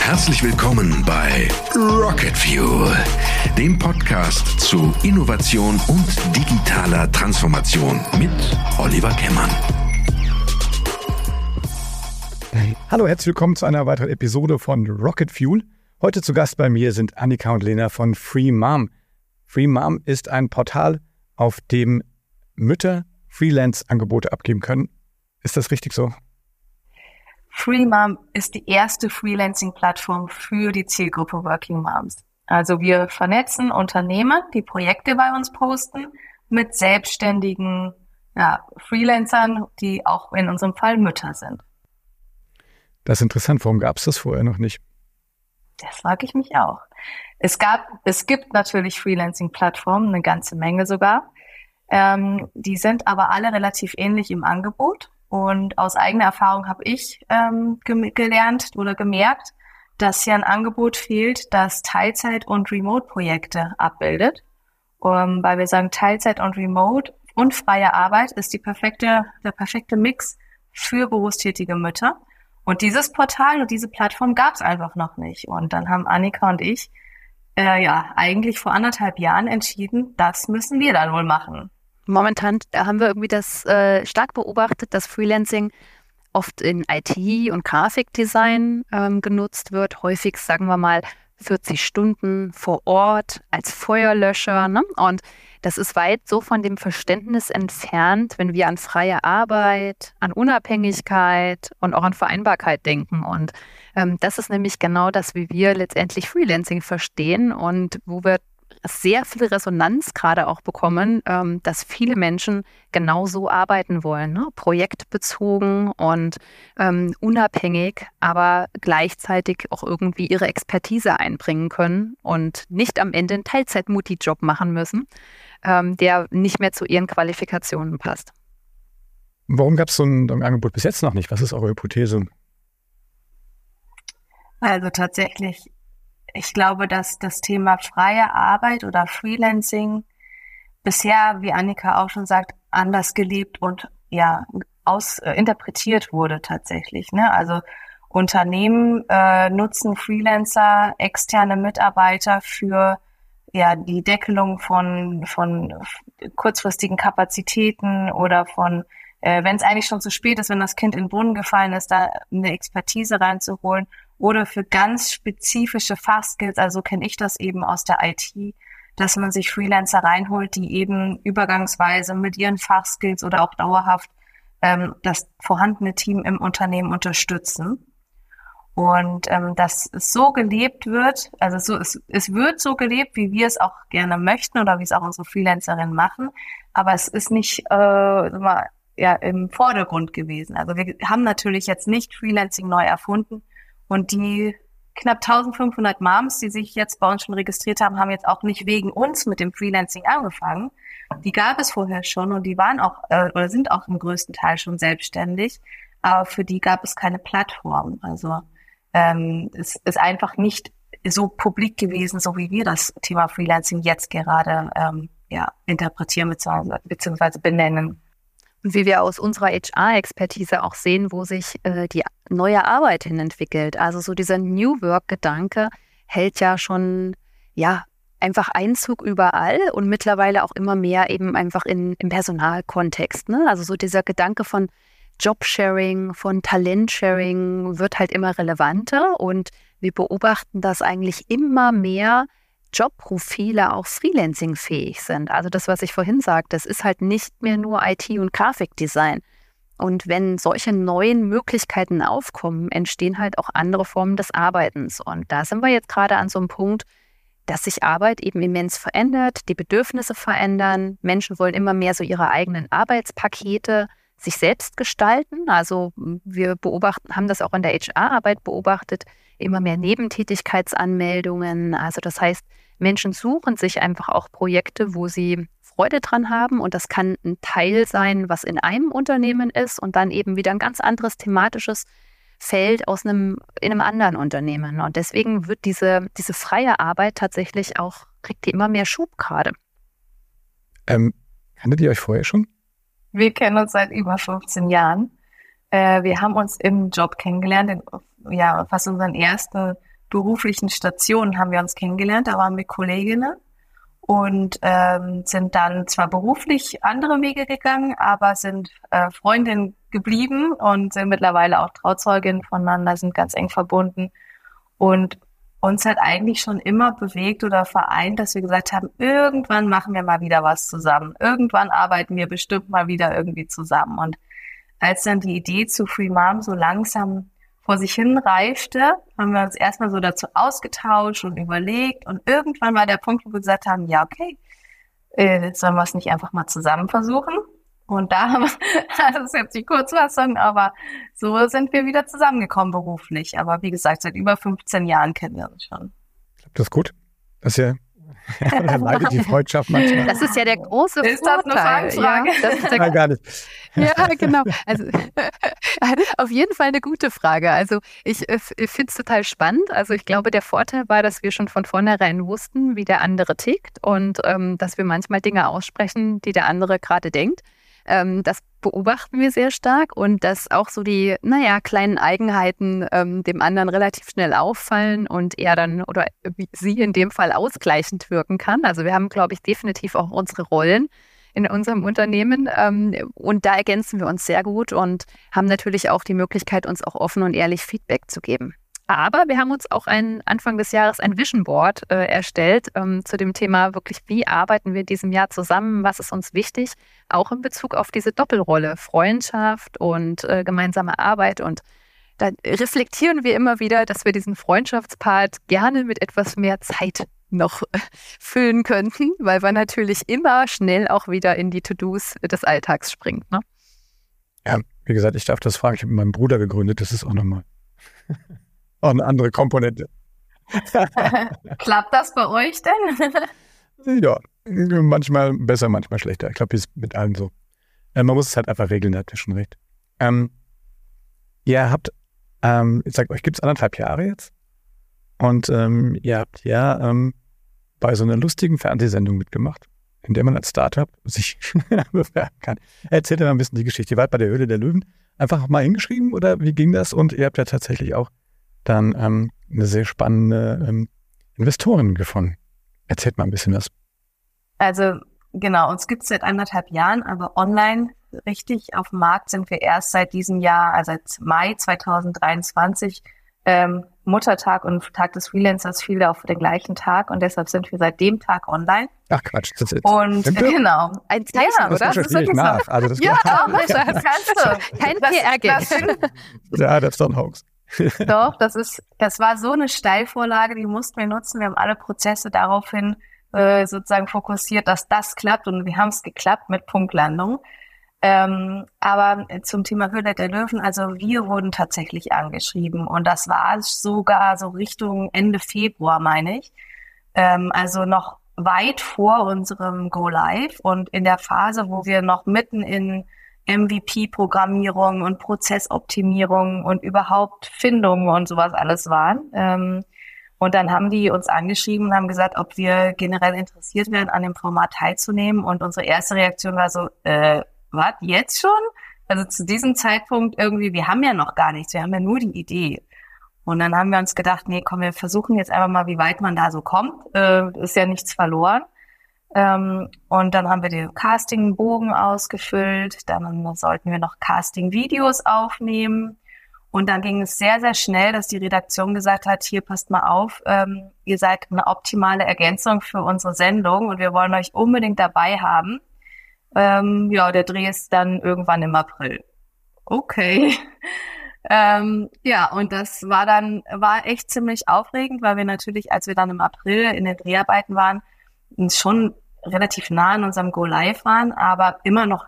Herzlich willkommen bei Rocket Fuel, dem Podcast zu Innovation und digitaler Transformation mit Oliver Kemmern. Hallo, herzlich willkommen zu einer weiteren Episode von Rocket Fuel. Heute zu Gast bei mir sind Annika und Lena von Free Mom. Free Mom ist ein Portal, auf dem Mütter Freelance-Angebote abgeben können. Ist das richtig so? Free Mom ist die erste Freelancing-Plattform für die Zielgruppe Working Moms. Also wir vernetzen Unternehmer, die Projekte bei uns posten, mit selbstständigen ja, Freelancern, die auch in unserem Fall Mütter sind. Das ist interessant. Warum gab es das vorher noch nicht? Das frage ich mich auch. Es gab, es gibt natürlich Freelancing-Plattformen, eine ganze Menge sogar. Ähm, die sind aber alle relativ ähnlich im Angebot. Und aus eigener Erfahrung habe ich ähm, gelernt oder gemerkt, dass hier ein Angebot fehlt, das Teilzeit- und Remote-Projekte abbildet. Um, weil wir sagen, Teilzeit und Remote und freie Arbeit ist die perfekte, der perfekte Mix für berufstätige Mütter. Und dieses Portal und diese Plattform gab es einfach noch nicht. Und dann haben Annika und ich äh, ja eigentlich vor anderthalb Jahren entschieden, das müssen wir dann wohl machen. Momentan haben wir irgendwie das äh, stark beobachtet, dass Freelancing oft in IT und Grafikdesign ähm, genutzt wird. Häufig, sagen wir mal, 40 Stunden vor Ort als Feuerlöscher. Ne? Und das ist weit so von dem Verständnis entfernt, wenn wir an freie Arbeit, an Unabhängigkeit und auch an Vereinbarkeit denken. Und ähm, das ist nämlich genau das, wie wir letztendlich Freelancing verstehen und wo wir sehr viel Resonanz gerade auch bekommen, ähm, dass viele Menschen genau so arbeiten wollen, ne? projektbezogen und ähm, unabhängig, aber gleichzeitig auch irgendwie ihre Expertise einbringen können und nicht am Ende einen Teilzeit-Mutti-Job machen müssen, ähm, der nicht mehr zu ihren Qualifikationen passt. Warum gab es so ein, ein Angebot bis jetzt noch nicht? Was ist eure Hypothese? Also tatsächlich ich glaube, dass das Thema freie Arbeit oder Freelancing bisher, wie Annika auch schon sagt, anders gelebt und ja aus äh, interpretiert wurde tatsächlich. Ne? Also Unternehmen äh, nutzen Freelancer, externe Mitarbeiter für ja die Deckelung von von kurzfristigen Kapazitäten oder von äh, wenn es eigentlich schon zu spät ist, wenn das Kind in den Brunnen gefallen ist, da eine Expertise reinzuholen oder für ganz spezifische Fachskills, also kenne ich das eben aus der IT, dass man sich Freelancer reinholt, die eben übergangsweise mit ihren Fachskills oder auch dauerhaft ähm, das vorhandene Team im Unternehmen unterstützen. Und ähm, dass es so gelebt wird, also so, es, es wird so gelebt, wie wir es auch gerne möchten oder wie es auch unsere Freelancerinnen machen, aber es ist nicht äh, ja, im Vordergrund gewesen. Also wir haben natürlich jetzt nicht Freelancing neu erfunden, und die knapp 1500 Moms, die sich jetzt bei uns schon registriert haben, haben jetzt auch nicht wegen uns mit dem Freelancing angefangen. Die gab es vorher schon und die waren auch äh, oder sind auch im größten Teil schon selbstständig, aber für die gab es keine Plattform. Also ähm, es ist einfach nicht so publik gewesen, so wie wir das Thema Freelancing jetzt gerade ähm, ja, interpretieren bzw. benennen. Und wie wir aus unserer HR-Expertise auch sehen, wo sich äh, die neue Arbeit hin entwickelt. Also so dieser New Work-Gedanke hält ja schon, ja, einfach Einzug überall und mittlerweile auch immer mehr eben einfach in, im Personalkontext. Ne? Also so dieser Gedanke von Jobsharing, von Talentsharing wird halt immer relevanter und wir beobachten, dass eigentlich immer mehr Jobprofile auch freelancing-fähig sind. Also das, was ich vorhin sagte, das ist halt nicht mehr nur IT und Grafikdesign. Und wenn solche neuen Möglichkeiten aufkommen, entstehen halt auch andere Formen des Arbeitens. Und da sind wir jetzt gerade an so einem Punkt, dass sich Arbeit eben immens verändert, die Bedürfnisse verändern. Menschen wollen immer mehr so ihre eigenen Arbeitspakete sich selbst gestalten. Also wir beobachten, haben das auch in der HR-Arbeit beobachtet, immer mehr Nebentätigkeitsanmeldungen. Also das heißt, Menschen suchen sich einfach auch Projekte, wo sie Freude dran haben. Und das kann ein Teil sein, was in einem Unternehmen ist und dann eben wieder ein ganz anderes thematisches Feld aus einem, in einem anderen Unternehmen. Und deswegen wird diese, diese freie Arbeit tatsächlich auch, kriegt die immer mehr Schub gerade. Ähm, kanntet ihr euch vorher schon? Wir kennen uns seit über 15 Jahren. Äh, wir haben uns im Job kennengelernt, in, ja, fast unseren ersten beruflichen Stationen haben wir uns kennengelernt. Da waren wir Kolleginnen und ähm, sind dann zwar beruflich andere Wege gegangen, aber sind äh, Freundin geblieben und sind mittlerweile auch Trauzeugin voneinander, sind ganz eng verbunden. Und uns hat eigentlich schon immer bewegt oder vereint, dass wir gesagt haben, irgendwann machen wir mal wieder was zusammen. Irgendwann arbeiten wir bestimmt mal wieder irgendwie zusammen. Und als dann die Idee zu Free Mom so langsam vor sich hin reifte, haben wir uns erstmal so dazu ausgetauscht und überlegt. Und irgendwann war der Punkt, wo wir gesagt haben, ja, okay, äh, sollen wir es nicht einfach mal zusammen versuchen? Und da haben wir, das ist jetzt die Kurzfassung, aber so sind wir wieder zusammengekommen beruflich. Aber wie gesagt, seit über 15 Jahren kennen wir uns schon. Das ist gut. Das ist ja da leidet die Freundschaft manchmal. Das ist ja der große ist Vorteil. Das? Ja, das ist der Nein, gar nicht. Ja, genau. Also auf jeden Fall eine gute Frage. Also ich, ich finde es total spannend. Also ich glaube, der Vorteil war, dass wir schon von vornherein wussten, wie der andere tickt und ähm, dass wir manchmal Dinge aussprechen, die der andere gerade denkt. Ähm, das beobachten wir sehr stark und dass auch so die, naja, kleinen Eigenheiten ähm, dem anderen relativ schnell auffallen und er dann oder sie in dem Fall ausgleichend wirken kann. Also wir haben, glaube ich, definitiv auch unsere Rollen in unserem Unternehmen ähm, und da ergänzen wir uns sehr gut und haben natürlich auch die Möglichkeit, uns auch offen und ehrlich Feedback zu geben. Aber wir haben uns auch ein, Anfang des Jahres ein Vision Board äh, erstellt ähm, zu dem Thema wirklich, wie arbeiten wir in diesem Jahr zusammen, was ist uns wichtig, auch in Bezug auf diese Doppelrolle, Freundschaft und äh, gemeinsame Arbeit. Und da reflektieren wir immer wieder, dass wir diesen Freundschaftspart gerne mit etwas mehr Zeit noch äh, füllen könnten, weil man natürlich immer schnell auch wieder in die To-Dos des Alltags springt. Ne? Ja, wie gesagt, ich darf das fragen. Ich habe mit meinem Bruder gegründet, das ist auch nochmal auch eine andere Komponente. Klappt das bei euch denn? ja, manchmal besser, manchmal schlechter. Ich glaube, ist mit allen so. Äh, man muss es halt einfach regeln, da habt ihr schon recht. Ähm, ihr habt, ähm, ich sag euch, gibt es anderthalb Jahre jetzt? Und ähm, ihr habt ja ähm, bei so einer lustigen Fernsehsendung mitgemacht, in der man als Startup sich bewerben kann. Erzählt mal ein bisschen die Geschichte. Ihr wart bei der Höhle der Löwen einfach mal hingeschrieben oder wie ging das? Und ihr habt ja tatsächlich auch dann ähm, eine sehr spannende ähm, Investorin gefunden. Erzählt mal ein bisschen was. Also genau, uns gibt es seit anderthalb Jahren, aber online richtig auf dem Markt sind wir erst seit diesem Jahr, also seit Mai 2023. Ähm, Muttertag und Tag des Freelancers fiel auf den gleichen Tag und deshalb sind wir seit dem Tag online. Ach Quatsch, das ist und genau. Ein Zeichen, ja, oder? Das, das ist nach. Also das ja, das, das kannst du. Kein PR-Gag. Ja, das ist doch ein Hoax. Doch, das ist, das war so eine Steilvorlage, die mussten wir nutzen. Wir haben alle Prozesse daraufhin äh, sozusagen fokussiert, dass das klappt und wir haben es geklappt mit Punktlandung. Ähm, aber zum Thema Höhle der Löwen, also wir wurden tatsächlich angeschrieben und das war sogar so Richtung Ende Februar, meine ich. Ähm, also noch weit vor unserem Go Live und in der Phase, wo wir noch mitten in MVP-Programmierung und Prozessoptimierung und überhaupt Findung und sowas alles waren. Ähm, und dann haben die uns angeschrieben und haben gesagt, ob wir generell interessiert wären, an dem Format teilzunehmen. Und unsere erste Reaktion war so, äh, was, jetzt schon? Also zu diesem Zeitpunkt irgendwie, wir haben ja noch gar nichts, wir haben ja nur die Idee. Und dann haben wir uns gedacht, nee, komm, wir versuchen jetzt einfach mal, wie weit man da so kommt. Äh, ist ja nichts verloren. Ähm, und dann haben wir den Castingbogen ausgefüllt. Dann sollten wir noch Casting-Videos aufnehmen. Und dann ging es sehr, sehr schnell, dass die Redaktion gesagt hat, hier passt mal auf, ähm, ihr seid eine optimale Ergänzung für unsere Sendung und wir wollen euch unbedingt dabei haben. Ähm, ja, der Dreh ist dann irgendwann im April. Okay. ähm, ja, und das war dann, war echt ziemlich aufregend, weil wir natürlich, als wir dann im April in den Dreharbeiten waren, schon relativ nah an unserem Go Live waren, aber immer noch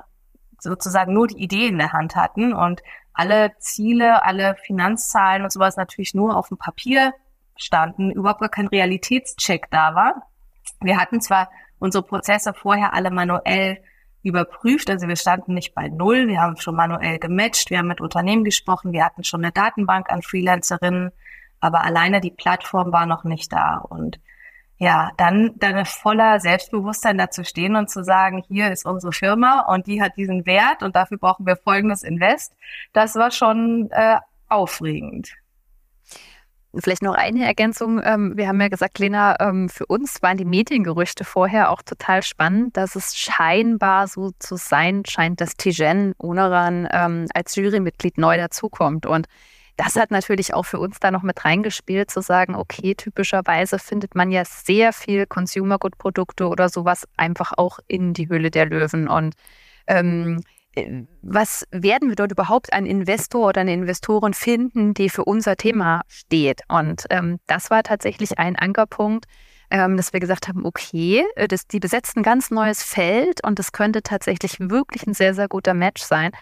sozusagen nur die Idee in der Hand hatten und alle Ziele, alle Finanzzahlen und sowas natürlich nur auf dem Papier standen, überhaupt gar kein Realitätscheck da war. Wir hatten zwar unsere Prozesse vorher alle manuell überprüft, also wir standen nicht bei Null, wir haben schon manuell gematcht, wir haben mit Unternehmen gesprochen, wir hatten schon eine Datenbank an Freelancerinnen, aber alleine die Plattform war noch nicht da und ja, dann, dann voller Selbstbewusstsein dazu stehen und zu sagen, hier ist unsere Firma und die hat diesen Wert und dafür brauchen wir folgendes Invest, das war schon äh, aufregend. Vielleicht noch eine Ergänzung. Ähm, wir haben ja gesagt, Lena, ähm, für uns waren die Mediengerüchte vorher auch total spannend, dass es scheinbar so zu sein scheint, dass Tijen Oneran ähm, als Jurymitglied neu dazukommt. Und das hat natürlich auch für uns da noch mit reingespielt, zu sagen, okay, typischerweise findet man ja sehr viel Consumer Good Produkte oder sowas einfach auch in die Höhle der Löwen. Und ähm, äh, was werden wir dort überhaupt einen Investor oder eine Investorin finden, die für unser Thema steht? Und ähm, das war tatsächlich ein Ankerpunkt, ähm, dass wir gesagt haben, okay, äh, das, die besetzen ein ganz neues Feld und das könnte tatsächlich wirklich ein sehr, sehr guter Match sein.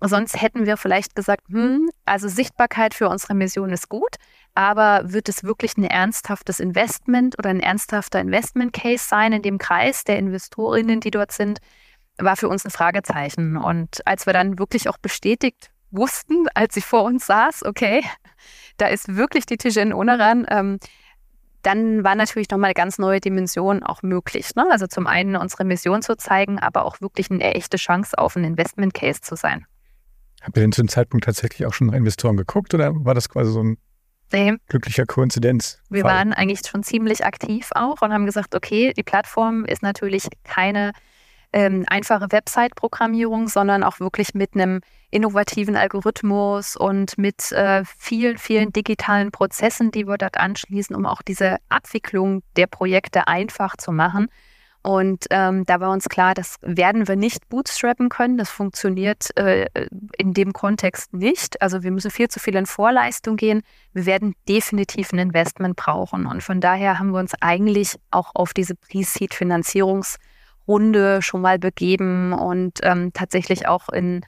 Sonst hätten wir vielleicht gesagt, hm, also Sichtbarkeit für unsere Mission ist gut, aber wird es wirklich ein ernsthaftes Investment oder ein ernsthafter Investment Case sein in dem Kreis der Investorinnen, die dort sind, war für uns ein Fragezeichen. Und als wir dann wirklich auch bestätigt wussten, als sie vor uns saß, okay, da ist wirklich die Tijen Oneran, ähm, dann war natürlich nochmal eine ganz neue Dimension auch möglich. Ne? Also zum einen unsere Mission zu zeigen, aber auch wirklich eine echte Chance auf einen Investment Case zu sein. Habt ihr denn zu dem Zeitpunkt tatsächlich auch schon nach Investoren geguckt oder war das quasi so ein nee. glücklicher Koinzidenz? Wir waren eigentlich schon ziemlich aktiv auch und haben gesagt, okay, die Plattform ist natürlich keine ähm, einfache Website-Programmierung, sondern auch wirklich mit einem innovativen Algorithmus und mit äh, vielen, vielen digitalen Prozessen, die wir dort anschließen, um auch diese Abwicklung der Projekte einfach zu machen. Und ähm, da war uns klar, das werden wir nicht bootstrappen können. Das funktioniert äh, in dem Kontext nicht. Also wir müssen viel zu viel in Vorleistung gehen. Wir werden definitiv ein Investment brauchen. Und von daher haben wir uns eigentlich auch auf diese Pre-Seed-Finanzierungsrunde schon mal begeben und ähm, tatsächlich auch in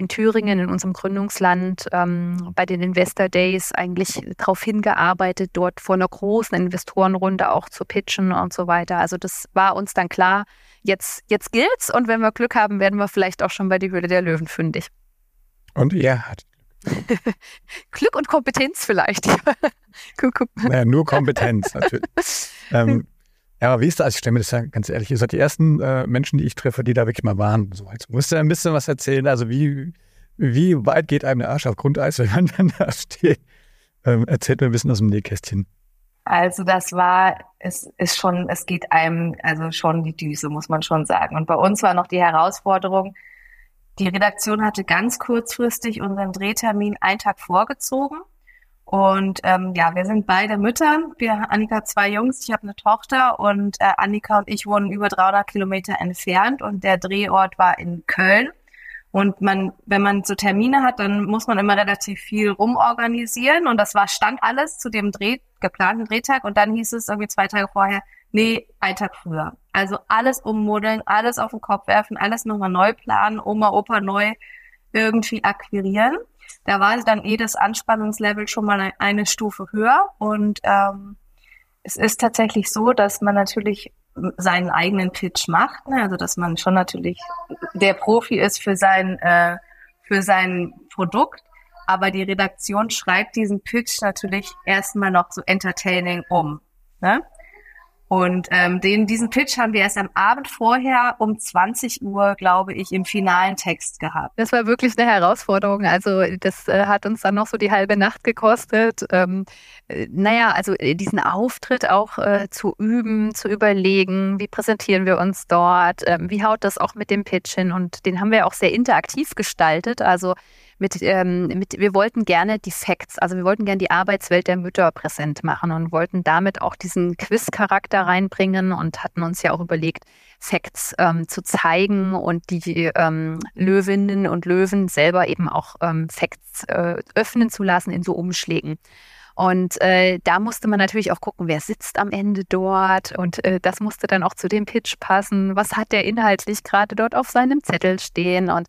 in Thüringen, in unserem Gründungsland, ähm, bei den Investor Days eigentlich darauf hingearbeitet, dort vor einer großen Investorenrunde auch zu pitchen und so weiter. Also das war uns dann klar, jetzt, jetzt gilt's und wenn wir Glück haben, werden wir vielleicht auch schon bei die Höhle der Löwen fündig. Und ihr hattet Glück. Und Kompetenz vielleicht. naja, nur Kompetenz natürlich. ähm, ja, aber wie ist das? Ich stelle mir das ja ganz ehrlich, ihr seid die ersten äh, Menschen, die ich treffe, die da wirklich mal waren. So, jetzt musst du ein bisschen was erzählen. Also wie, wie weit geht einem der Arsch auf Grundeis, wenn man dann da steht? Ähm, erzählt mir ein bisschen aus dem Nähkästchen. Also das war, es ist schon, es geht einem, also schon die Düse, muss man schon sagen. Und bei uns war noch die Herausforderung, die Redaktion hatte ganz kurzfristig unseren Drehtermin einen Tag vorgezogen. Und ähm, ja, wir sind beide Mütter. Wir, Annika zwei Jungs, ich habe eine Tochter und äh, Annika und ich wohnen über 300 Kilometer entfernt und der Drehort war in Köln. Und man, wenn man so Termine hat, dann muss man immer relativ viel rumorganisieren und das war stand alles zu dem Dreh, geplanten Drehtag und dann hieß es irgendwie zwei Tage vorher, nee, ein Tag früher. Also alles ummodeln, alles auf den Kopf werfen, alles nochmal neu planen, Oma, Opa neu irgendwie akquirieren da war dann eh das Anspannungslevel schon mal eine Stufe höher. Und ähm, es ist tatsächlich so, dass man natürlich seinen eigenen Pitch macht, ne? also dass man schon natürlich der Profi ist für sein äh, für sein Produkt, aber die Redaktion schreibt diesen Pitch natürlich erstmal noch so entertaining um. Ne? Und ähm, den, diesen Pitch haben wir erst am Abend vorher um 20 Uhr, glaube ich, im finalen Text gehabt. Das war wirklich eine Herausforderung. Also das äh, hat uns dann noch so die halbe Nacht gekostet. Ähm, äh, naja, also äh, diesen Auftritt auch äh, zu üben, zu überlegen, wie präsentieren wir uns dort, ähm, wie haut das auch mit dem Pitch hin. Und den haben wir auch sehr interaktiv gestaltet. Also mit, ähm, mit, wir wollten gerne die Facts, also wir wollten gerne die Arbeitswelt der Mütter präsent machen und wollten damit auch diesen Quiz-Charakter reinbringen und hatten uns ja auch überlegt, Facts ähm, zu zeigen und die ähm, Löwinnen und Löwen selber eben auch ähm, Facts äh, öffnen zu lassen in so Umschlägen. Und äh, da musste man natürlich auch gucken, wer sitzt am Ende dort. Und äh, das musste dann auch zu dem Pitch passen. Was hat der inhaltlich gerade dort auf seinem Zettel stehen? Und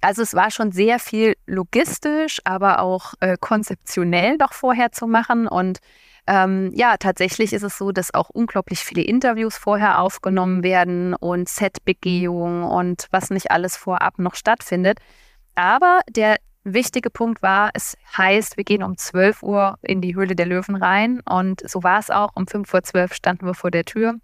also es war schon sehr viel logistisch, aber auch äh, konzeptionell noch vorher zu machen. Und ähm, ja, tatsächlich ist es so, dass auch unglaublich viele Interviews vorher aufgenommen werden und Setbegehung und was nicht alles vorab noch stattfindet. Aber der ein wichtiger Punkt war, es heißt, wir gehen um 12 Uhr in die Höhle der Löwen rein und so war es auch. Um 5 vor 12 standen wir vor der Tür.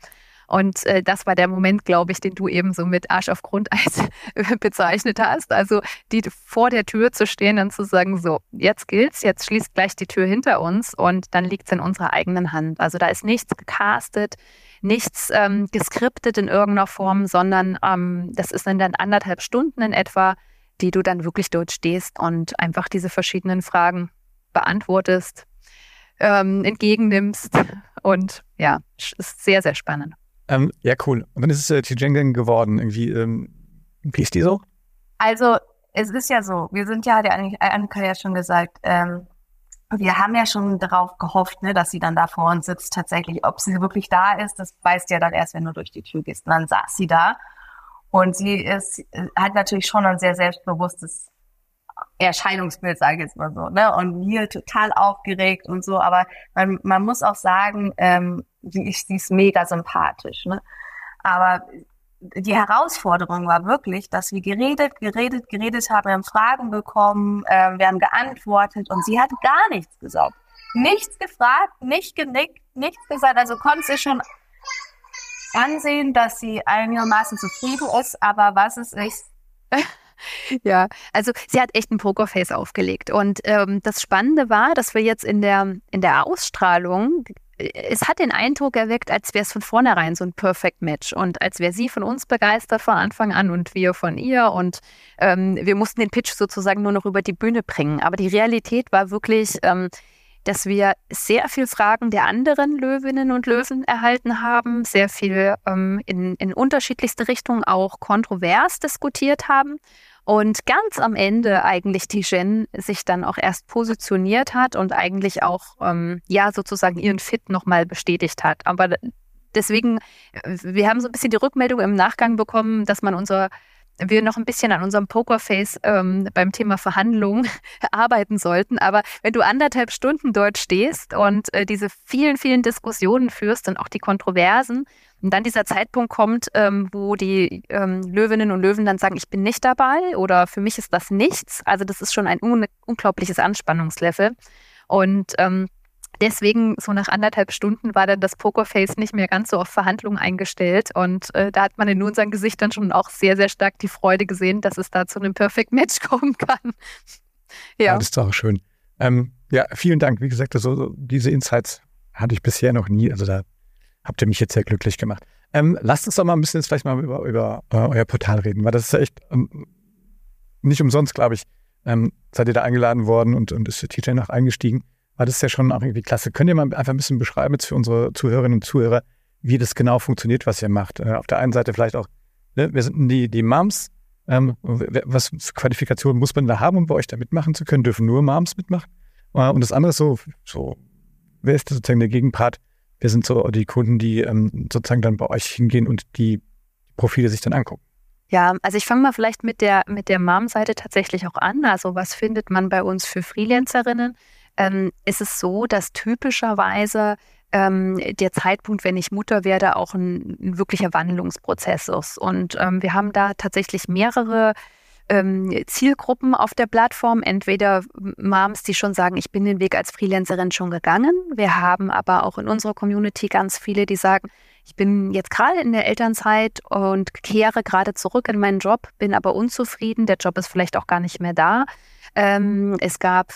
Und äh, das war der Moment, glaube ich, den du eben so mit Arsch auf Grundeis bezeichnet hast. Also die vor der Tür zu stehen und zu sagen, so, jetzt gilt's, jetzt schließt gleich die Tür hinter uns und dann liegt's in unserer eigenen Hand. Also da ist nichts gecastet, nichts ähm, geskriptet in irgendeiner Form, sondern ähm, das ist in dann anderthalb Stunden in etwa, die du dann wirklich dort stehst und einfach diese verschiedenen Fragen beantwortest, ähm, entgegennimmst. Und ja, ist sehr, sehr spannend. Ähm, ja, cool. Und dann ist es äh, Tijengen geworden. Irgendwie, ähm, wie ist die so? Also, es ist ja so, wir sind ja, ja Annika ja schon gesagt, ähm, wir haben ja schon darauf gehofft, ne, dass sie dann da vor uns sitzt tatsächlich. Ob sie wirklich da ist, das weißt ja dann erst, wenn du durch die Tür gehst. Und dann saß sie da. Und sie ist, hat natürlich schon ein sehr selbstbewusstes Erscheinungsbild, sage ich jetzt mal so, ne? Und hier total aufgeregt und so. Aber man, man muss auch sagen, ähm, sie, ist, mega sympathisch, ne? Aber die Herausforderung war wirklich, dass wir geredet, geredet, geredet haben, wir haben Fragen bekommen, äh, wir haben geantwortet und sie hat gar nichts gesagt. Nichts gefragt, nicht genickt, nichts gesagt. Also konnte sie schon ansehen, dass sie einigermaßen zufrieden ist, aber was es ist. Ja, also sie hat echt ein Pokerface aufgelegt. Und ähm, das Spannende war, dass wir jetzt in der, in der Ausstrahlung es hat den Eindruck erweckt, als wäre es von vornherein so ein Perfect Match und als wäre sie von uns begeistert von Anfang an und wir von ihr und ähm, wir mussten den Pitch sozusagen nur noch über die Bühne bringen. Aber die Realität war wirklich, ähm, dass wir sehr viel Fragen der anderen Löwinnen und Löwen erhalten haben, sehr viel ähm, in, in unterschiedlichste Richtungen auch kontrovers diskutiert haben und ganz am Ende eigentlich die Jen sich dann auch erst positioniert hat und eigentlich auch, ähm, ja, sozusagen ihren Fit nochmal bestätigt hat. Aber deswegen, äh, wir haben so ein bisschen die Rückmeldung im Nachgang bekommen, dass man unser wir noch ein bisschen an unserem Pokerface ähm, beim Thema Verhandlungen arbeiten sollten. Aber wenn du anderthalb Stunden dort stehst und äh, diese vielen, vielen Diskussionen führst und auch die Kontroversen, und dann dieser Zeitpunkt kommt, ähm, wo die ähm, Löwinnen und Löwen dann sagen, ich bin nicht dabei oder für mich ist das nichts. Also das ist schon ein un unglaubliches Anspannungslevel. Und ähm, deswegen, so nach anderthalb Stunden, war dann das Pokerface nicht mehr ganz so auf Verhandlungen eingestellt. Und äh, da hat man in unseren Gesichtern schon auch sehr, sehr stark die Freude gesehen, dass es da zu einem Perfect Match kommen kann. ja. ja, das ist auch schön. Ähm, ja, vielen Dank. Wie gesagt, also diese Insights hatte ich bisher noch nie. Also da habt ihr mich jetzt sehr glücklich gemacht. Ähm, lasst uns doch mal ein bisschen jetzt vielleicht mal über, über uh, euer Portal reden, weil das ist ja echt ähm, nicht umsonst, glaube ich, ähm, seid ihr da eingeladen worden und, und ist der TJ noch eingestiegen. Weil das ist ja schon auch irgendwie klasse. Könnt ihr mal einfach ein bisschen beschreiben jetzt für unsere Zuhörerinnen und Zuhörer, wie das genau funktioniert, was ihr macht? Äh, auf der einen Seite vielleicht auch, ne, wir sind die, die Moms. Ähm, was für Qualifikationen muss man da haben, um bei euch da mitmachen zu können? Dürfen nur Moms mitmachen? Äh, und das andere ist so, so, wer ist sozusagen der Gegenpart? Wer sind so die Kunden, die ähm, sozusagen dann bei euch hingehen und die Profile sich dann angucken? Ja, also ich fange mal vielleicht mit der, mit der Mom-Seite tatsächlich auch an. Also was findet man bei uns für Freelancerinnen? Ähm, ist es so, dass typischerweise ähm, der Zeitpunkt, wenn ich Mutter werde, auch ein, ein wirklicher Wandlungsprozess ist. Und ähm, wir haben da tatsächlich mehrere ähm, Zielgruppen auf der Plattform. Entweder Moms, die schon sagen, ich bin den Weg als Freelancerin schon gegangen. Wir haben aber auch in unserer Community ganz viele, die sagen, ich bin jetzt gerade in der Elternzeit und kehre gerade zurück in meinen Job, bin aber unzufrieden. Der Job ist vielleicht auch gar nicht mehr da. Ähm, es gab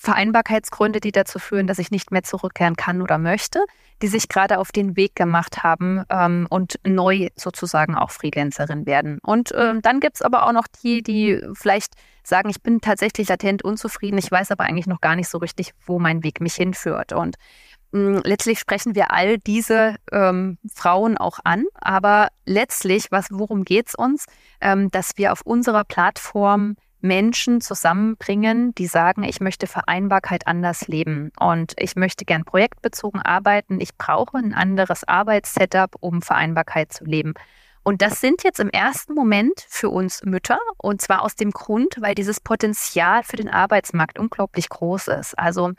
Vereinbarkeitsgründe, die dazu führen, dass ich nicht mehr zurückkehren kann oder möchte, die sich gerade auf den Weg gemacht haben ähm, und neu sozusagen auch Freelancerin werden. Und ähm, dann gibt's aber auch noch die, die vielleicht sagen, ich bin tatsächlich latent unzufrieden, ich weiß aber eigentlich noch gar nicht so richtig, wo mein Weg mich hinführt. Und mh, mm, letztlich sprechen wir all diese ähm, Frauen auch an, aber letztlich, was, worum geht's uns? Ähm, dass wir auf unserer Plattform Menschen zusammenbringen, die sagen, ich möchte Vereinbarkeit anders leben und ich möchte gern projektbezogen arbeiten. Ich brauche ein anderes Arbeitssetup, um Vereinbarkeit zu leben. Und das sind jetzt im ersten Moment für uns Mütter und zwar aus dem Grund, weil dieses Potenzial für den Arbeitsmarkt unglaublich groß ist. Also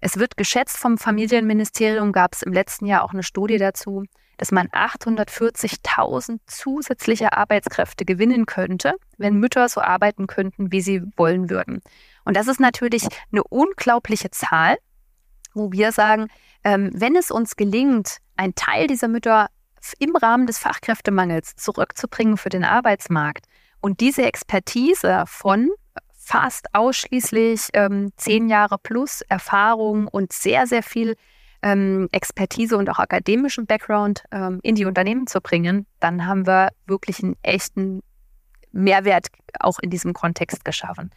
es wird geschätzt vom Familienministerium, gab es im letzten Jahr auch eine Studie dazu, dass man 840.000 zusätzliche Arbeitskräfte gewinnen könnte, wenn Mütter so arbeiten könnten, wie sie wollen würden. Und das ist natürlich eine unglaubliche Zahl, wo wir sagen, ähm, wenn es uns gelingt, einen Teil dieser Mütter im Rahmen des Fachkräftemangels zurückzubringen für den Arbeitsmarkt und diese Expertise von fast ausschließlich ähm, zehn Jahre plus Erfahrung und sehr, sehr viel ähm, Expertise und auch akademischen Background ähm, in die Unternehmen zu bringen, dann haben wir wirklich einen echten Mehrwert auch in diesem Kontext geschaffen.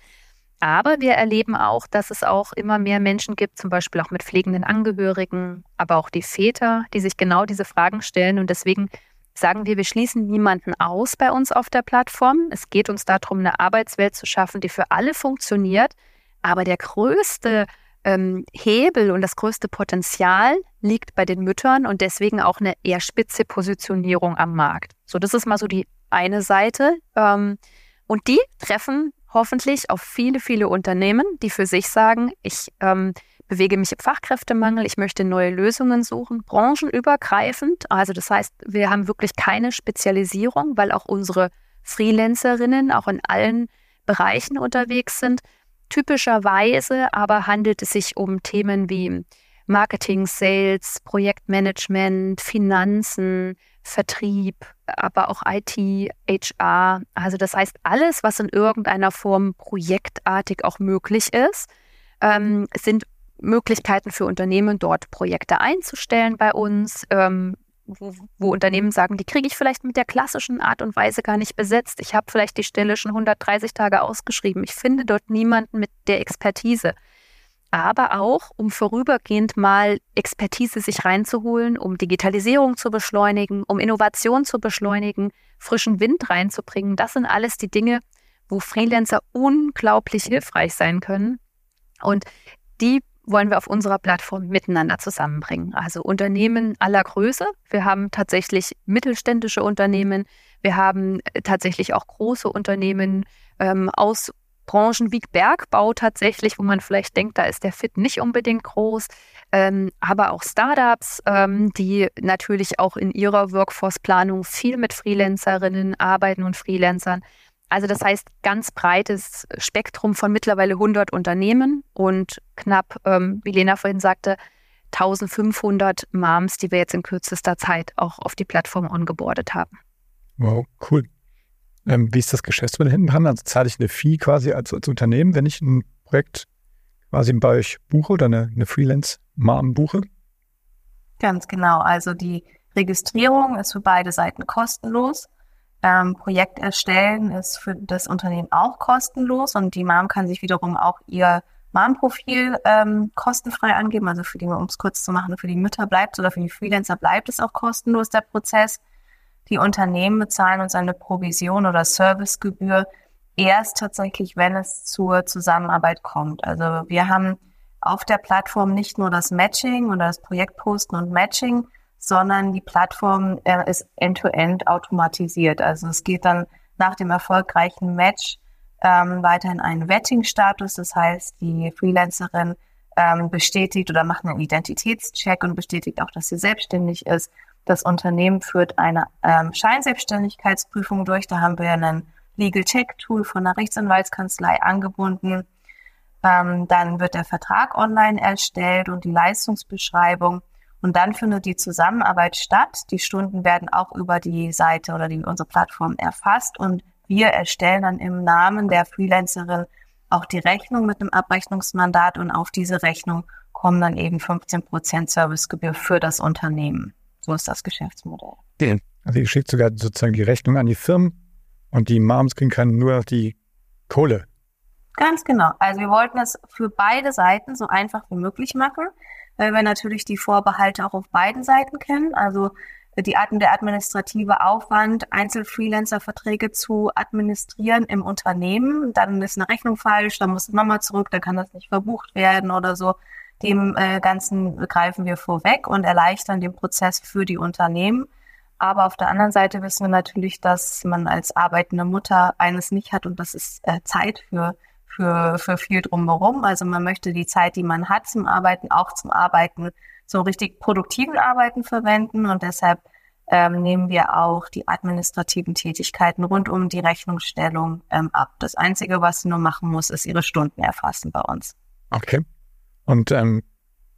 Aber wir erleben auch, dass es auch immer mehr Menschen gibt, zum Beispiel auch mit pflegenden Angehörigen, aber auch die Väter, die sich genau diese Fragen stellen. Und deswegen sagen wir, wir schließen niemanden aus bei uns auf der Plattform. Es geht uns darum, eine Arbeitswelt zu schaffen, die für alle funktioniert. Aber der größte ähm, Hebel und das größte Potenzial liegt bei den Müttern und deswegen auch eine eher spitze Positionierung am Markt. So, das ist mal so die eine Seite. Ähm, und die treffen hoffentlich auf viele, viele Unternehmen, die für sich sagen, ich ähm, bewege mich im Fachkräftemangel, ich möchte neue Lösungen suchen, branchenübergreifend. Also das heißt, wir haben wirklich keine Spezialisierung, weil auch unsere Freelancerinnen auch in allen Bereichen unterwegs sind. Typischerweise aber handelt es sich um Themen wie Marketing, Sales, Projektmanagement, Finanzen, Vertrieb, aber auch IT, HR. Also das heißt alles, was in irgendeiner Form projektartig auch möglich ist, ähm, sind Möglichkeiten für Unternehmen, dort Projekte einzustellen bei uns, ähm, wo, wo, Unternehmen sagen, die kriege ich vielleicht mit der klassischen Art und Weise gar nicht besetzt. Ich habe vielleicht die Stelle schon 130 Tage ausgeschrieben. Ich finde dort niemanden mit der Expertise aber auch, um vorübergehend mal Expertise sich reinzuholen, um Digitalisierung zu beschleunigen, um Innovation zu beschleunigen, frischen Wind reinzubringen. Das sind alles die Dinge, wo Freelancer unglaublich hilfreich sein können. Und die wollen wir auf unserer Plattform miteinander zusammenbringen. Also Unternehmen aller Größe. Wir haben tatsächlich mittelständische Unternehmen. Wir haben tatsächlich auch große Unternehmen ähm, aus Branchen wie Bergbau tatsächlich, wo man vielleicht denkt, da ist der Fit nicht unbedingt groß, ähm, aber auch Startups, ähm, die natürlich auch in ihrer Workforce-Planung viel mit Freelancerinnen arbeiten und Freelancern. Also das heißt, ganz breites Spektrum von mittlerweile 100 Unternehmen und knapp, ähm, wie Lena vorhin sagte, 1500 Moms, die wir jetzt in kürzester Zeit auch auf die Plattform ongeboardet haben. Wow, cool. Ähm, wie ist das Geschäftsmodell hinten dran? Also zahle ich eine Fee quasi als, als Unternehmen, wenn ich ein Projekt quasi bei euch buche oder eine, eine Freelance-Mom buche? Ganz genau. Also die Registrierung ist für beide Seiten kostenlos. Ähm, Projekt erstellen ist für das Unternehmen auch kostenlos und die Mom kann sich wiederum auch ihr Mom-Profil ähm, kostenfrei angeben. Also für die, um es kurz zu machen, für die Mütter bleibt oder für die Freelancer bleibt es auch kostenlos der Prozess. Die Unternehmen bezahlen uns eine Provision oder Servicegebühr erst tatsächlich, wenn es zur Zusammenarbeit kommt. Also wir haben auf der Plattform nicht nur das Matching oder das Projektposten und Matching, sondern die Plattform äh, ist end-to-end -end automatisiert. Also es geht dann nach dem erfolgreichen Match ähm, weiterhin einen Vetting-Status. Das heißt, die Freelancerin ähm, bestätigt oder macht einen Identitätscheck und bestätigt auch, dass sie selbstständig ist. Das Unternehmen führt eine ähm, Scheinselbstständigkeitsprüfung durch. Da haben wir einen Legal Check Tool von der Rechtsanwaltskanzlei angebunden. Ähm, dann wird der Vertrag online erstellt und die Leistungsbeschreibung. Und dann findet die Zusammenarbeit statt. Die Stunden werden auch über die Seite oder die, unsere Plattform erfasst und wir erstellen dann im Namen der Freelancerin auch die Rechnung mit einem Abrechnungsmandat und auf diese Rechnung kommen dann eben 15 Prozent Servicegebühr für das Unternehmen. So ist das Geschäftsmodell. Also ihr schickt sogar sozusagen die Rechnung an die Firmen und die Moms kriegen können nur die Kohle. Ganz genau. Also wir wollten es für beide Seiten so einfach wie möglich machen, weil wir natürlich die Vorbehalte auch auf beiden Seiten kennen. Also die Arten der administrative Aufwand, Einzelfreelancer-Verträge zu administrieren im Unternehmen. Dann ist eine Rechnung falsch, dann muss es nochmal zurück, dann kann das nicht verbucht werden oder so. Dem äh, Ganzen greifen wir vorweg und erleichtern den Prozess für die Unternehmen. Aber auf der anderen Seite wissen wir natürlich, dass man als arbeitende Mutter eines nicht hat und das ist äh, Zeit für, für, für viel drumherum. Also man möchte die Zeit, die man hat zum Arbeiten, auch zum Arbeiten, zum richtig produktiven Arbeiten verwenden und deshalb ähm, nehmen wir auch die administrativen Tätigkeiten rund um die Rechnungsstellung ähm, ab. Das Einzige, was sie nur machen muss, ist ihre Stunden erfassen bei uns. Okay. Und ähm,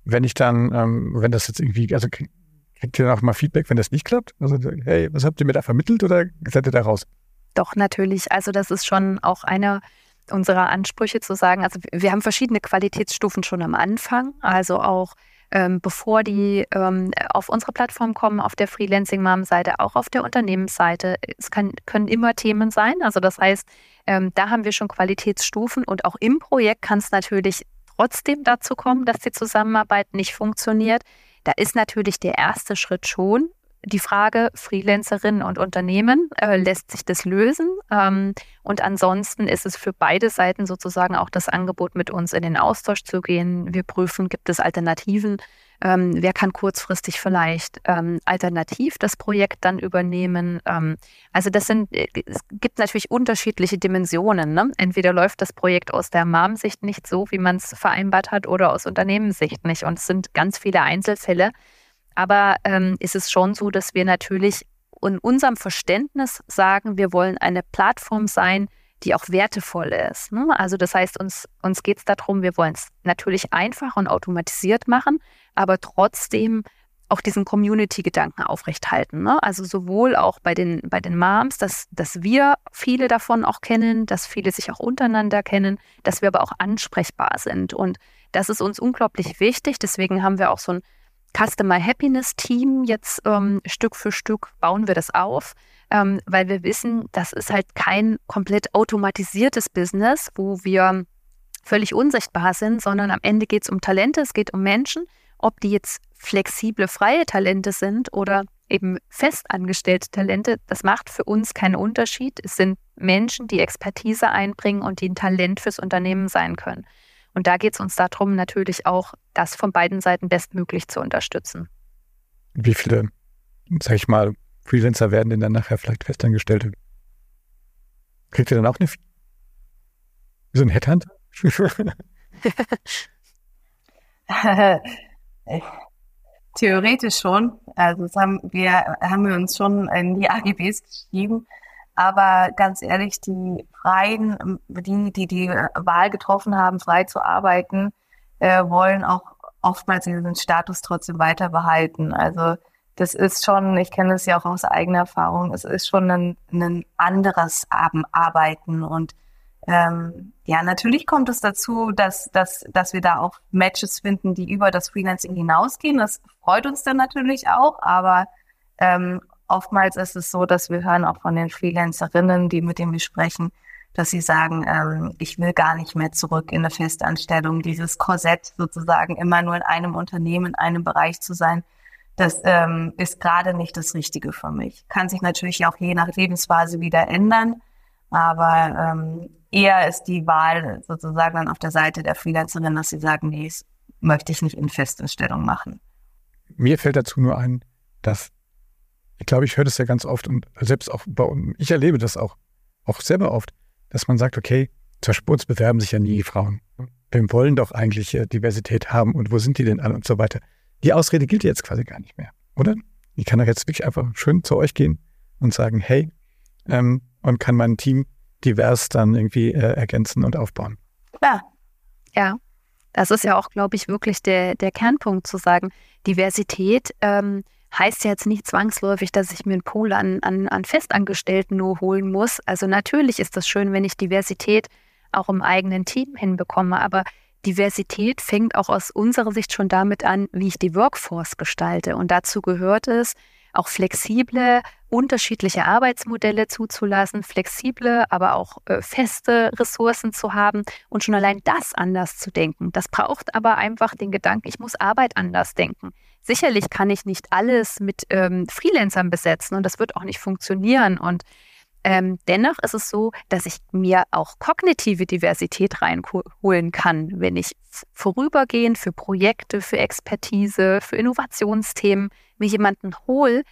wenn ich dann, ähm, wenn das jetzt irgendwie, also kriegt ihr dann auch mal Feedback, wenn das nicht klappt? Also, hey, was habt ihr mir da vermittelt oder seid ihr da raus? Doch, natürlich. Also das ist schon auch einer unserer Ansprüche zu sagen. Also wir haben verschiedene Qualitätsstufen schon am Anfang. Also auch ähm, bevor die ähm, auf unsere Plattform kommen, auf der Freelancing Mom Seite, auch auf der Unternehmensseite. Es kann, können immer Themen sein. Also das heißt, ähm, da haben wir schon Qualitätsstufen und auch im Projekt kann es natürlich trotzdem dazu kommen, dass die Zusammenarbeit nicht funktioniert. Da ist natürlich der erste Schritt schon, die Frage Freelancerinnen und Unternehmen, äh, lässt sich das lösen? Ähm, und ansonsten ist es für beide Seiten sozusagen auch das Angebot, mit uns in den Austausch zu gehen. Wir prüfen, gibt es Alternativen? Ähm, wer kann kurzfristig vielleicht ähm, alternativ das Projekt dann übernehmen? Ähm, also das sind, äh, es gibt natürlich unterschiedliche Dimensionen. Ne? Entweder läuft das Projekt aus der Mom-Sicht nicht so, wie man es vereinbart hat, oder aus Unternehmenssicht nicht. Und es sind ganz viele Einzelfälle. Aber ähm, ist es schon so, dass wir natürlich in unserem Verständnis sagen, wir wollen eine Plattform sein, die auch wertevoll ist. Ne? Also das heißt, uns, uns geht es darum, wir wollen es natürlich einfach und automatisiert machen, aber trotzdem auch diesen Community-Gedanken aufrechthalten. Ne? Also sowohl auch bei den, bei den Moms, dass, dass wir viele davon auch kennen, dass viele sich auch untereinander kennen, dass wir aber auch ansprechbar sind. Und das ist uns unglaublich wichtig. Deswegen haben wir auch so ein Customer Happiness Team jetzt ähm, Stück für Stück bauen wir das auf, ähm, weil wir wissen, das ist halt kein komplett automatisiertes Business, wo wir völlig unsichtbar sind, sondern am Ende geht es um Talente, es geht um Menschen, ob die jetzt flexible, freie Talente sind oder eben festangestellte Talente, das macht für uns keinen Unterschied. Es sind Menschen, die Expertise einbringen und die ein Talent fürs Unternehmen sein können. Und da geht es uns darum, natürlich auch das von beiden Seiten bestmöglich zu unterstützen. Wie viele, sag ich mal, Freelancer werden denn dann nachher vielleicht Festangestellte? Kriegt ihr dann auch eine, wie so ein Headhunter? Theoretisch schon. Also das haben wir, haben wir uns schon in die AGBs geschrieben. Aber ganz ehrlich, die Freien, die, die die Wahl getroffen haben, frei zu arbeiten, äh, wollen auch oftmals diesen Status trotzdem weiter behalten. Also das ist schon, ich kenne es ja auch aus eigener Erfahrung, es ist schon ein, ein anderes Arbeiten und ähm, ja, natürlich kommt es dazu, dass, dass, dass wir da auch Matches finden, die über das Freelancing hinausgehen. Das freut uns dann natürlich auch, aber ähm, oftmals ist es so, dass wir hören auch von den Freelancerinnen, die mit denen wir sprechen, dass sie sagen, ähm, ich will gar nicht mehr zurück in eine Festanstellung, dieses Korsett sozusagen immer nur in einem Unternehmen, in einem Bereich zu sein, das ähm, ist gerade nicht das Richtige für mich. Kann sich natürlich auch je nach Lebensphase wieder ändern, aber ähm, eher ist die Wahl sozusagen dann auf der Seite der Freelancerin, dass sie sagen, nee, das möchte ich nicht in Festanstellung machen. Mir fällt dazu nur ein, dass ich glaube, ich höre das ja ganz oft und selbst auch bei uns, ich erlebe das auch, auch selber oft, dass man sagt, okay, zur Sport bewerben sich ja nie Frauen. Wir wollen doch eigentlich äh, Diversität haben und wo sind die denn alle und so weiter. Die Ausrede gilt jetzt quasi gar nicht mehr, oder? Ich kann doch jetzt wirklich einfach schön zu euch gehen und sagen, hey, ähm, und kann mein Team divers dann irgendwie äh, ergänzen und aufbauen. Klar. Ja. Das ist ja auch, glaube ich, wirklich der, der Kernpunkt zu sagen, Diversität ähm, heißt ja jetzt nicht zwangsläufig, dass ich mir einen Pool an, an, an Festangestellten nur holen muss. Also natürlich ist das schön, wenn ich Diversität auch im eigenen Team hinbekomme, aber Diversität fängt auch aus unserer Sicht schon damit an, wie ich die Workforce gestalte. Und dazu gehört es, auch flexible, unterschiedliche Arbeitsmodelle zuzulassen, flexible, aber auch äh, feste Ressourcen zu haben und schon allein das anders zu denken. Das braucht aber einfach den Gedanken, ich muss Arbeit anders denken. Sicherlich kann ich nicht alles mit ähm, Freelancern besetzen und das wird auch nicht funktionieren. Und ähm, dennoch ist es so, dass ich mir auch kognitive Diversität reinholen kann, wenn ich vorübergehend für Projekte, für Expertise, für Innovationsthemen mir jemanden hole,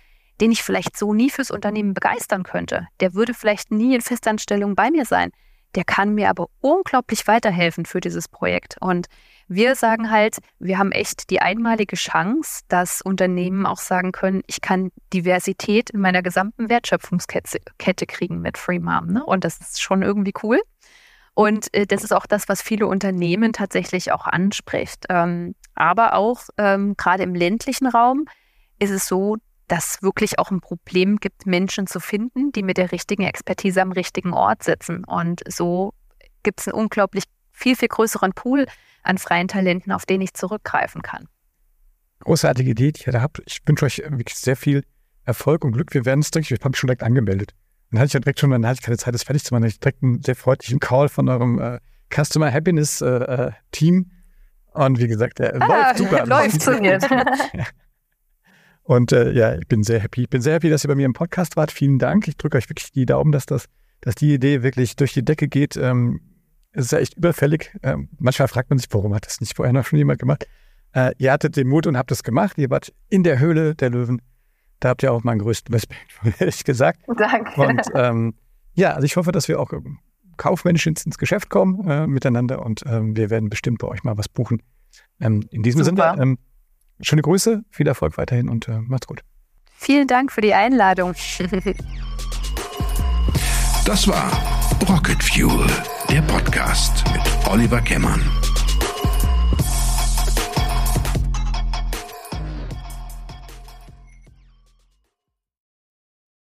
den ich vielleicht so nie fürs Unternehmen begeistern könnte. Der würde vielleicht nie in Festanstellung bei mir sein. Der kann mir aber unglaublich weiterhelfen für dieses Projekt. Und wir sagen halt, wir haben echt die einmalige Chance, dass Unternehmen auch sagen können, ich kann Diversität in meiner gesamten Wertschöpfungskette kriegen mit Free Mom. Ne? Und das ist schon irgendwie cool. Und äh, das ist auch das, was viele Unternehmen tatsächlich auch anspricht. Ähm, aber auch ähm, gerade im ländlichen Raum ist es so, dass wirklich auch ein Problem gibt, Menschen zu finden, die mit der richtigen Expertise am richtigen Ort sitzen. Und so gibt es einen unglaublich viel, viel größeren Pool an freien Talenten, auf den ich zurückgreifen kann. Großartige Idee, die ihr da habt. Ich wünsche euch wirklich sehr viel Erfolg und Glück. Wir werden es direkt, ich habe mich schon direkt angemeldet. Dann hatte ich ja direkt schon, dann hatte ich keine Zeit, das fertig zu machen. Dann hatte ich direkt einen sehr freundlichen Call von eurem äh, Customer Happiness äh, äh Team. Und wie gesagt, der ah, läuft super. Läuft zu mir. ja. Und äh, ja, ich bin sehr happy. Ich bin sehr happy, dass ihr bei mir im Podcast wart. Vielen Dank. Ich drücke euch wirklich die Daumen, dass das, dass die Idee wirklich durch die Decke geht. Ähm, es ist ja echt überfällig. Ähm, manchmal fragt man sich, warum hat das nicht vorher noch schon jemand gemacht? Äh, ihr hattet den Mut und habt es gemacht. Ihr wart in der Höhle der Löwen. Da habt ihr auch meinen größten Respekt, ehrlich gesagt. Danke. Und ähm, ja, also ich hoffe, dass wir auch ähm, kaufmännisch ins, Geschäft kommen äh, miteinander und ähm, wir werden bestimmt bei euch mal was buchen. Ähm, in diesem Super. Sinne, ähm, schöne Grüße, viel Erfolg weiterhin und äh, macht's gut. Vielen Dank für die Einladung. das war Rocket Fuel, der Podcast mit Oliver Kemmern.